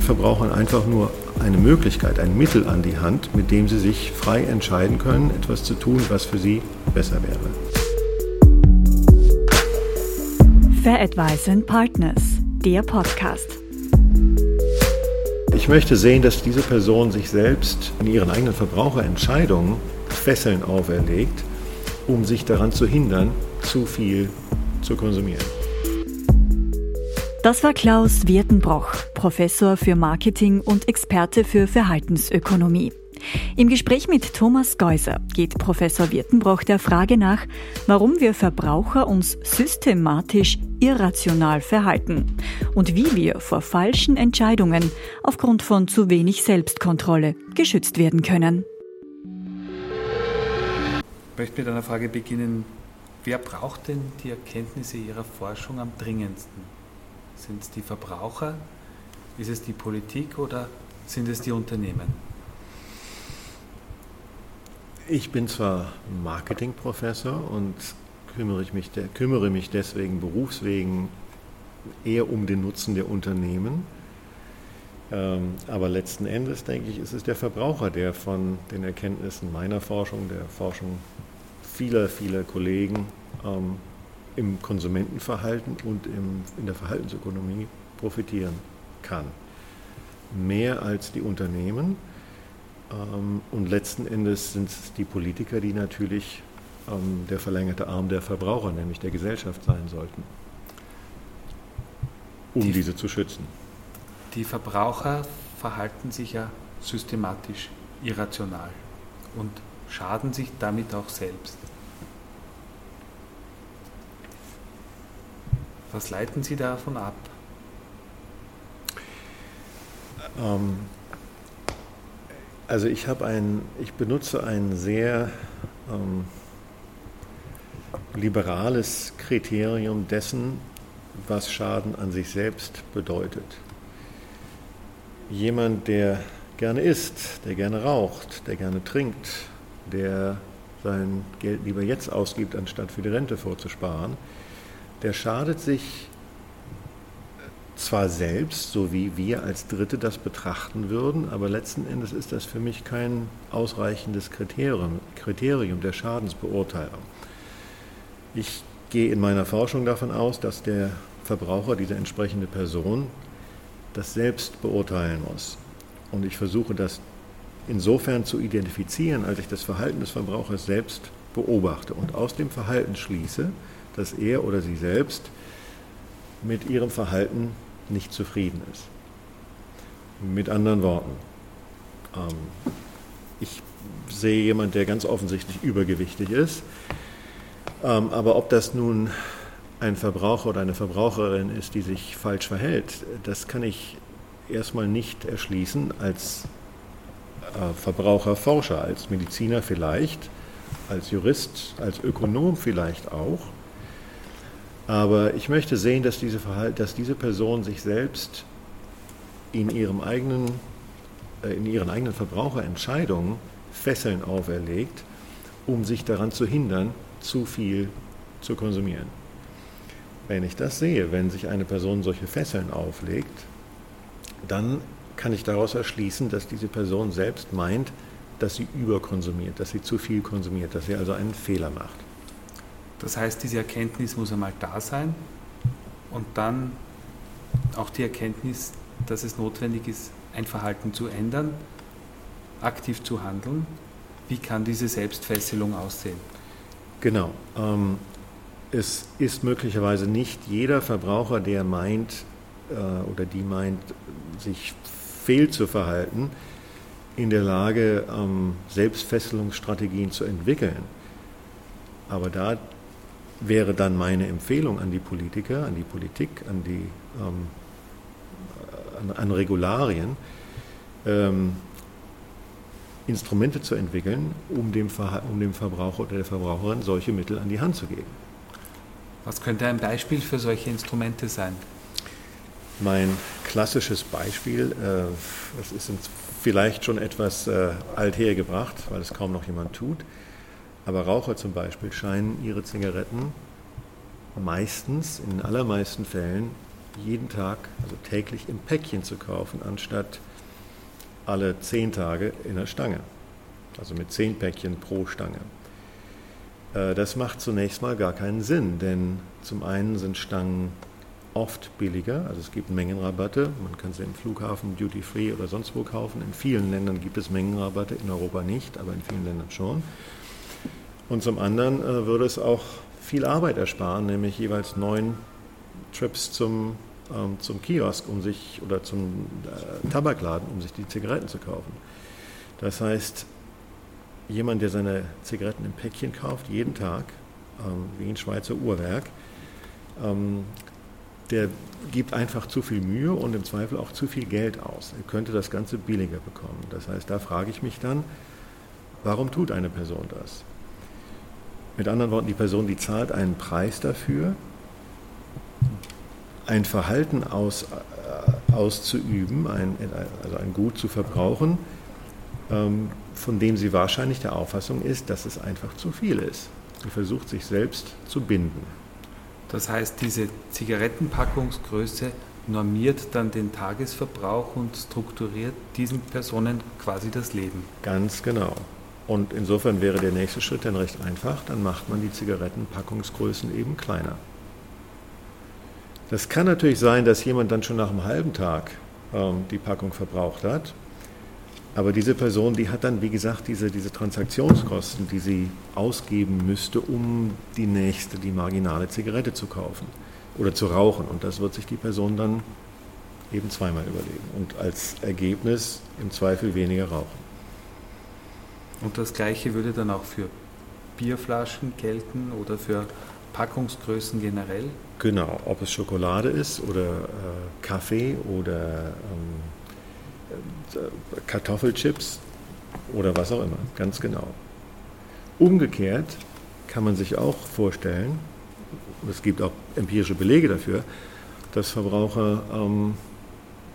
gibt Verbrauchern einfach nur eine Möglichkeit, ein Mittel an die Hand, mit dem sie sich frei entscheiden können, etwas zu tun, was für sie besser wäre. Fair Advice Partners, der Podcast. Ich möchte sehen, dass diese Person sich selbst in ihren eigenen Verbraucherentscheidungen Fesseln auferlegt, um sich daran zu hindern, zu viel zu konsumieren. Das war Klaus Wirtenbroch, Professor für Marketing und Experte für Verhaltensökonomie. Im Gespräch mit Thomas Geuser geht Professor Wirtenbroch der Frage nach, warum wir Verbraucher uns systematisch irrational verhalten und wie wir vor falschen Entscheidungen aufgrund von zu wenig Selbstkontrolle geschützt werden können. Ich möchte mit einer Frage beginnen. Wer braucht denn die Erkenntnisse Ihrer Forschung am dringendsten? Sind es die Verbraucher? Ist es die Politik oder sind es die Unternehmen? Ich bin zwar Marketingprofessor und kümmere, ich mich, kümmere mich deswegen berufswegen eher um den Nutzen der Unternehmen. Ähm, aber letzten Endes, denke ich, ist es der Verbraucher, der von den Erkenntnissen meiner Forschung, der Forschung vieler, vieler Kollegen ähm, im Konsumentenverhalten und im, in der Verhaltensökonomie profitieren kann. Mehr als die Unternehmen. Ähm, und letzten Endes sind es die Politiker, die natürlich ähm, der verlängerte Arm der Verbraucher, nämlich der Gesellschaft sein sollten, um die, diese zu schützen. Die Verbraucher verhalten sich ja systematisch irrational und schaden sich damit auch selbst. Was leiten Sie davon ab? Ähm, also ich habe ein, ich benutze ein sehr ähm, liberales Kriterium dessen, was Schaden an sich selbst bedeutet. Jemand, der gerne isst, der gerne raucht, der gerne trinkt, der sein Geld lieber jetzt ausgibt, anstatt für die Rente vorzusparen, der schadet sich zwar selbst, so wie wir als Dritte das betrachten würden, aber letzten Endes ist das für mich kein ausreichendes Kriterium, Kriterium der Schadensbeurteilung. Ich gehe in meiner Forschung davon aus, dass der Verbraucher, diese entsprechende Person, das selbst beurteilen muss. Und ich versuche das insofern zu identifizieren, als ich das Verhalten des Verbrauchers selbst beobachte und aus dem Verhalten schließe, dass er oder sie selbst mit ihrem Verhalten nicht zufrieden ist. Mit anderen Worten, ähm, ich sehe jemanden, der ganz offensichtlich übergewichtig ist, ähm, aber ob das nun ein Verbraucher oder eine Verbraucherin ist, die sich falsch verhält, das kann ich erstmal nicht erschließen als äh, Verbraucherforscher, als Mediziner vielleicht, als Jurist, als Ökonom vielleicht auch. Aber ich möchte sehen, dass diese, dass diese Person sich selbst in, ihrem eigenen, äh, in ihren eigenen Verbraucherentscheidungen Fesseln auferlegt, um sich daran zu hindern, zu viel zu konsumieren. Wenn ich das sehe, wenn sich eine Person solche Fesseln auflegt, dann kann ich daraus erschließen, dass diese Person selbst meint, dass sie überkonsumiert, dass sie zu viel konsumiert, dass sie also einen Fehler macht. Das heißt, diese Erkenntnis muss einmal da sein und dann auch die Erkenntnis, dass es notwendig ist, ein Verhalten zu ändern, aktiv zu handeln. Wie kann diese Selbstfesselung aussehen? Genau. Ähm, es ist möglicherweise nicht jeder Verbraucher, der meint äh, oder die meint, sich fehl zu verhalten, in der Lage, ähm, Selbstfesselungsstrategien zu entwickeln. Aber da wäre dann meine Empfehlung an die Politiker, an die Politik, an die ähm, an, an, Regularien, ähm, Instrumente zu entwickeln, um dem, um dem Verbraucher oder der Verbraucherin solche Mittel an die Hand zu geben. Was könnte ein Beispiel für solche Instrumente sein? Mein klassisches Beispiel, äh, das ist vielleicht schon etwas äh, alt hergebracht, weil es kaum noch jemand tut, aber Raucher zum Beispiel scheinen ihre Zigaretten meistens, in den allermeisten Fällen, jeden Tag, also täglich im Päckchen zu kaufen, anstatt alle zehn Tage in der Stange. Also mit zehn Päckchen pro Stange. Äh, das macht zunächst mal gar keinen Sinn, denn zum einen sind Stangen oft billiger, also es gibt Mengenrabatte, man kann sie im Flughafen Duty Free oder sonst wo kaufen. In vielen Ländern gibt es Mengenrabatte, in Europa nicht, aber in vielen Ländern schon. Und zum anderen äh, würde es auch viel Arbeit ersparen, nämlich jeweils neun Trips zum, ähm, zum Kiosk um sich oder zum äh, Tabakladen, um sich die Zigaretten zu kaufen. Das heißt, jemand, der seine Zigaretten im Päckchen kauft, jeden Tag, ähm, wie ein Schweizer Uhrwerk, ähm, der gibt einfach zu viel Mühe und im Zweifel auch zu viel Geld aus. Er könnte das Ganze billiger bekommen. Das heißt, da frage ich mich dann, warum tut eine Person das? Mit anderen Worten, die Person, die zahlt einen Preis dafür, ein Verhalten aus, äh, auszuüben, ein, also ein Gut zu verbrauchen, ähm, von dem sie wahrscheinlich der Auffassung ist, dass es einfach zu viel ist. Sie versucht sich selbst zu binden. Das heißt, diese Zigarettenpackungsgröße normiert dann den Tagesverbrauch und strukturiert diesen Personen quasi das Leben. Ganz genau. Und insofern wäre der nächste Schritt dann recht einfach, dann macht man die Zigarettenpackungsgrößen eben kleiner. Das kann natürlich sein, dass jemand dann schon nach einem halben Tag ähm, die Packung verbraucht hat aber diese Person, die hat dann, wie gesagt, diese, diese Transaktionskosten, die sie ausgeben müsste, um die nächste, die marginale Zigarette zu kaufen oder zu rauchen. Und das wird sich die Person dann eben zweimal überlegen und als Ergebnis im Zweifel weniger rauchen. Und das Gleiche würde dann auch für Bierflaschen gelten oder für Packungsgrößen generell? Genau, ob es Schokolade ist oder äh, Kaffee oder ähm, Kartoffelchips oder was auch immer, ganz genau. Umgekehrt kann man sich auch vorstellen, es gibt auch empirische Belege dafür, dass Verbraucher ähm,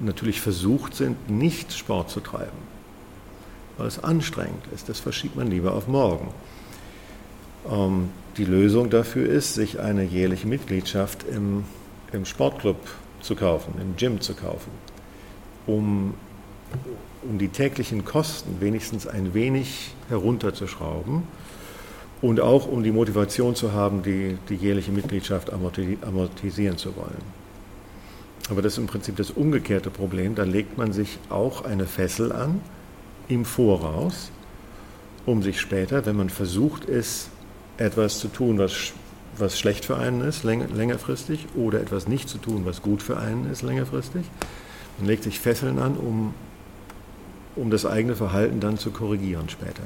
natürlich versucht sind, nicht Sport zu treiben, weil es anstrengend ist. Das verschiebt man lieber auf morgen. Ähm, die Lösung dafür ist, sich eine jährliche Mitgliedschaft im, im Sportclub zu kaufen, im Gym zu kaufen, um um die täglichen Kosten wenigstens ein wenig herunterzuschrauben und auch um die Motivation zu haben, die, die jährliche Mitgliedschaft amortisieren zu wollen. Aber das ist im Prinzip das umgekehrte Problem. Da legt man sich auch eine Fessel an im Voraus, um sich später, wenn man versucht ist, etwas zu tun, was, was schlecht für einen ist, längerfristig, oder etwas nicht zu tun, was gut für einen ist, längerfristig, man legt sich Fesseln an, um um das eigene Verhalten dann zu korrigieren später.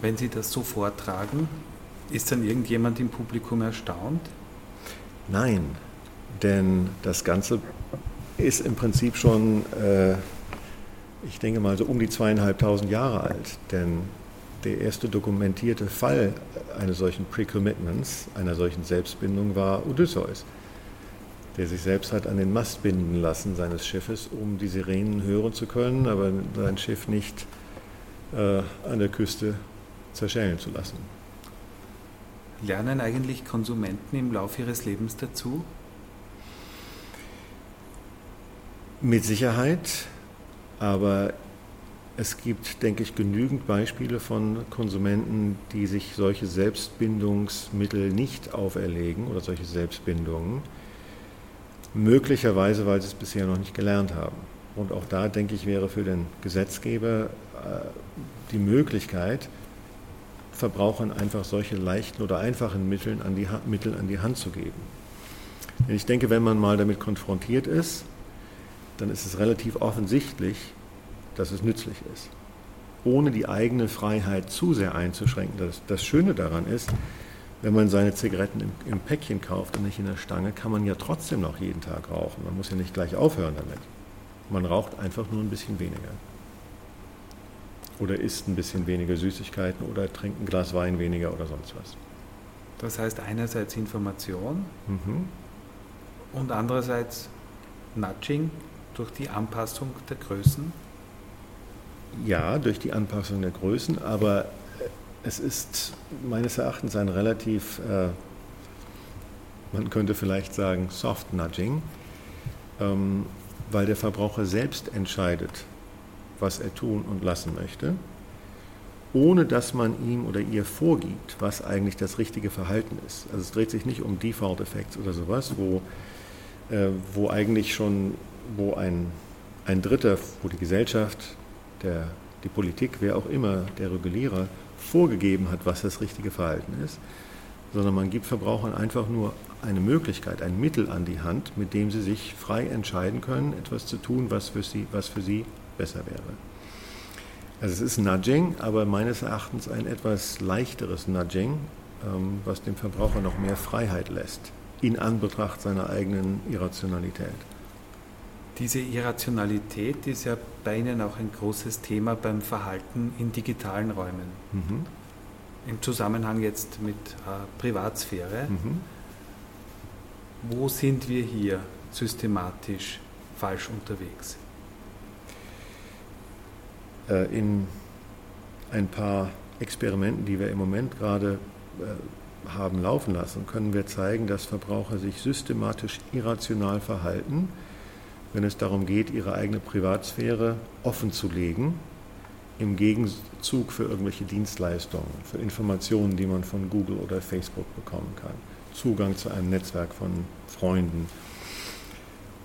Wenn Sie das so vortragen, ist dann irgendjemand im Publikum erstaunt? Nein, denn das Ganze ist im Prinzip schon, äh, ich denke mal, so um die zweieinhalbtausend Jahre alt. Denn der erste dokumentierte Fall eines solchen Pre-Commitments, einer solchen Selbstbindung war Odysseus der sich selbst hat an den Mast binden lassen seines Schiffes, um die Sirenen hören zu können, aber sein Schiff nicht äh, an der Küste zerschellen zu lassen. Lernen eigentlich Konsumenten im Laufe ihres Lebens dazu? Mit Sicherheit, aber es gibt, denke ich, genügend Beispiele von Konsumenten, die sich solche Selbstbindungsmittel nicht auferlegen oder solche Selbstbindungen möglicherweise, weil sie es bisher noch nicht gelernt haben. Und auch da, denke ich, wäre für den Gesetzgeber äh, die Möglichkeit, Verbrauchern einfach solche leichten oder einfachen Mittel an die, Mittel an die Hand zu geben. Denn ich denke, wenn man mal damit konfrontiert ist, dann ist es relativ offensichtlich, dass es nützlich ist. Ohne die eigene Freiheit zu sehr einzuschränken. Das, das Schöne daran ist, wenn man seine Zigaretten im, im, Päckchen kauft und nicht in der Stange, kann man ja trotzdem noch jeden Tag rauchen. Man muss ja nicht gleich aufhören damit. Man raucht einfach nur ein bisschen weniger. Oder isst ein bisschen weniger Süßigkeiten oder trinkt ein Glas Wein weniger oder sonst was. Das heißt einerseits Information mhm. und andererseits Nudging durch die Anpassung der Größen? Ja, durch die Anpassung der Größen, aber es ist meines Erachtens ein relativ, äh, man könnte vielleicht sagen Soft Nudging, ähm, weil der Verbraucher selbst entscheidet, was er tun und lassen möchte, ohne dass man ihm oder ihr vorgibt, was eigentlich das richtige Verhalten ist. Also es dreht sich nicht um Default Effects oder sowas, wo, äh, wo eigentlich schon, wo ein, ein Dritter, wo die Gesellschaft, der, die Politik, wer auch immer, der Regulierer, vorgegeben hat, was das richtige Verhalten ist, sondern man gibt Verbrauchern einfach nur eine Möglichkeit, ein Mittel an die Hand, mit dem sie sich frei entscheiden können, etwas zu tun, was für sie, was für sie besser wäre. Also es ist Nudging, aber meines Erachtens ein etwas leichteres Nudging, ähm, was dem Verbraucher noch mehr Freiheit lässt, in Anbetracht seiner eigenen Irrationalität. Diese Irrationalität ist ja bei Ihnen auch ein großes Thema beim Verhalten in digitalen Räumen. Mhm. Im Zusammenhang jetzt mit äh, Privatsphäre. Mhm. Wo sind wir hier systematisch falsch unterwegs? Äh, in ein paar Experimenten, die wir im Moment gerade äh, haben laufen lassen, können wir zeigen, dass Verbraucher sich systematisch irrational verhalten, wenn es darum geht, ihre eigene Privatsphäre offen zu legen, im Gegenzug für irgendwelche Dienstleistungen, für Informationen, die man von Google oder Facebook bekommen kann, Zugang zu einem Netzwerk von Freunden.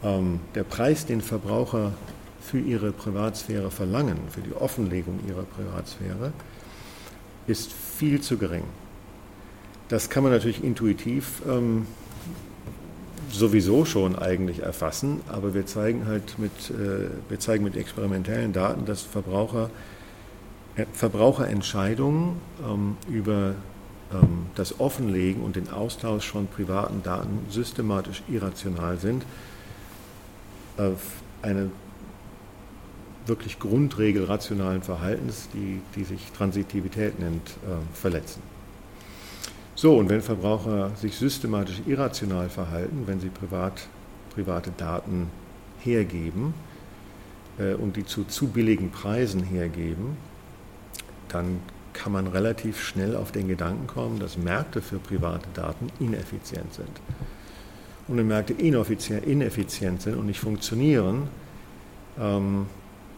Ähm, der Preis, den Verbraucher für ihre Privatsphäre verlangen, für die Offenlegung ihrer Privatsphäre, ist viel zu gering. Das kann man natürlich intuitiv ähm, sowieso schon eigentlich erfassen, aber wir zeigen halt mit, äh, wir zeigen mit experimentellen Daten, dass Verbraucher, äh, Verbraucherentscheidungen ähm, über ähm, das Offenlegen und den Austausch von privaten Daten systematisch irrational sind. Äh, eine wirklich Grundregel rationalen Verhaltens, die, die sich Transitivität nennt, äh, verletzen. So, und wenn Verbraucher sich systematisch irrational verhalten, wenn sie privat, private Daten hergeben äh, und die zu zu billigen Preisen hergeben, dann kann man relativ schnell auf den Gedanken kommen, dass Märkte für private Daten ineffizient sind. Und wenn Märkte ineffizient sind und nicht funktionieren, ähm,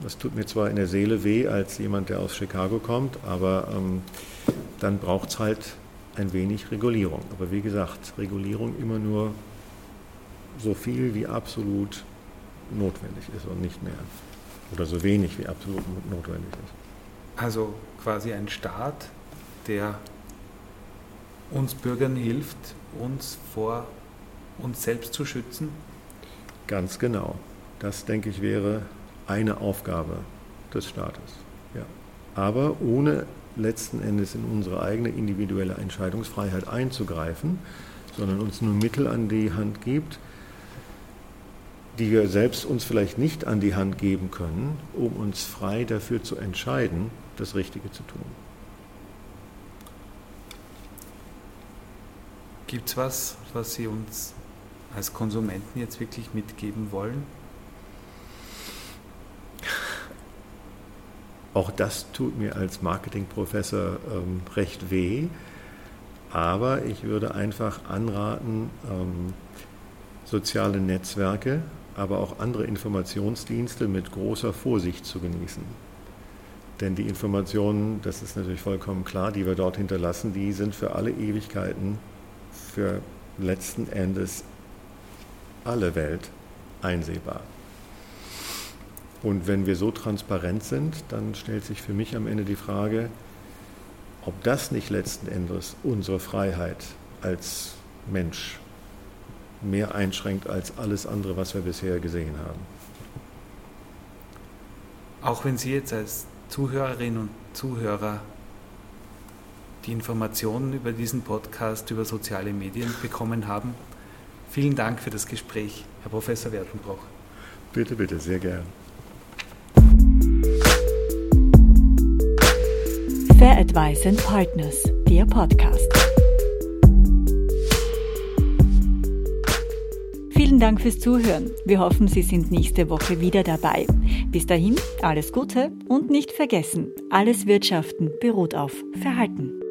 das tut mir zwar in der Seele weh als jemand, der aus Chicago kommt, aber ähm, dann braucht es halt ein wenig Regulierung. Aber wie gesagt, Regulierung immer nur so viel wie absolut notwendig ist und nicht mehr. Oder so wenig wie absolut notwendig ist. Also quasi ein Staat, der uns Bürgern hilft, uns vor uns selbst zu schützen? Ganz genau. Das, denke ich, wäre eine Aufgabe des Staates. Aber ohne letzten Endes in unsere eigene individuelle Entscheidungsfreiheit einzugreifen, sondern uns nur Mittel an die Hand gibt, die wir selbst uns vielleicht nicht an die Hand geben können, um uns frei dafür zu entscheiden, das Richtige zu tun. Gibt es was, was Sie uns als Konsumenten jetzt wirklich mitgeben wollen? Auch das tut mir als Marketingprofessor ähm, recht weh. Aber ich würde einfach anraten, ähm, soziale Netzwerke, aber auch andere Informationsdienste mit großer Vorsicht zu genießen. Denn die Informationen, das ist natürlich vollkommen klar, die wir dort hinterlassen, die sind für alle Ewigkeiten, für letzten Endes alle Welt einsehbar. Und wenn wir so transparent sind, dann stellt sich für mich am Ende die Frage, ob das nicht letzten Endes unsere Freiheit als Mensch mehr einschränkt als alles andere, was wir bisher gesehen haben. Auch wenn Sie jetzt als Zuhörerinnen und Zuhörer die Informationen über diesen Podcast, über soziale Medien bekommen haben, vielen Dank für das Gespräch, Herr Professor Wertenbroch. Bitte, bitte, sehr gern. Fair Advice and Partners, der Podcast. Vielen Dank fürs Zuhören. Wir hoffen, Sie sind nächste Woche wieder dabei. Bis dahin, alles Gute und nicht vergessen, alles Wirtschaften beruht auf Verhalten.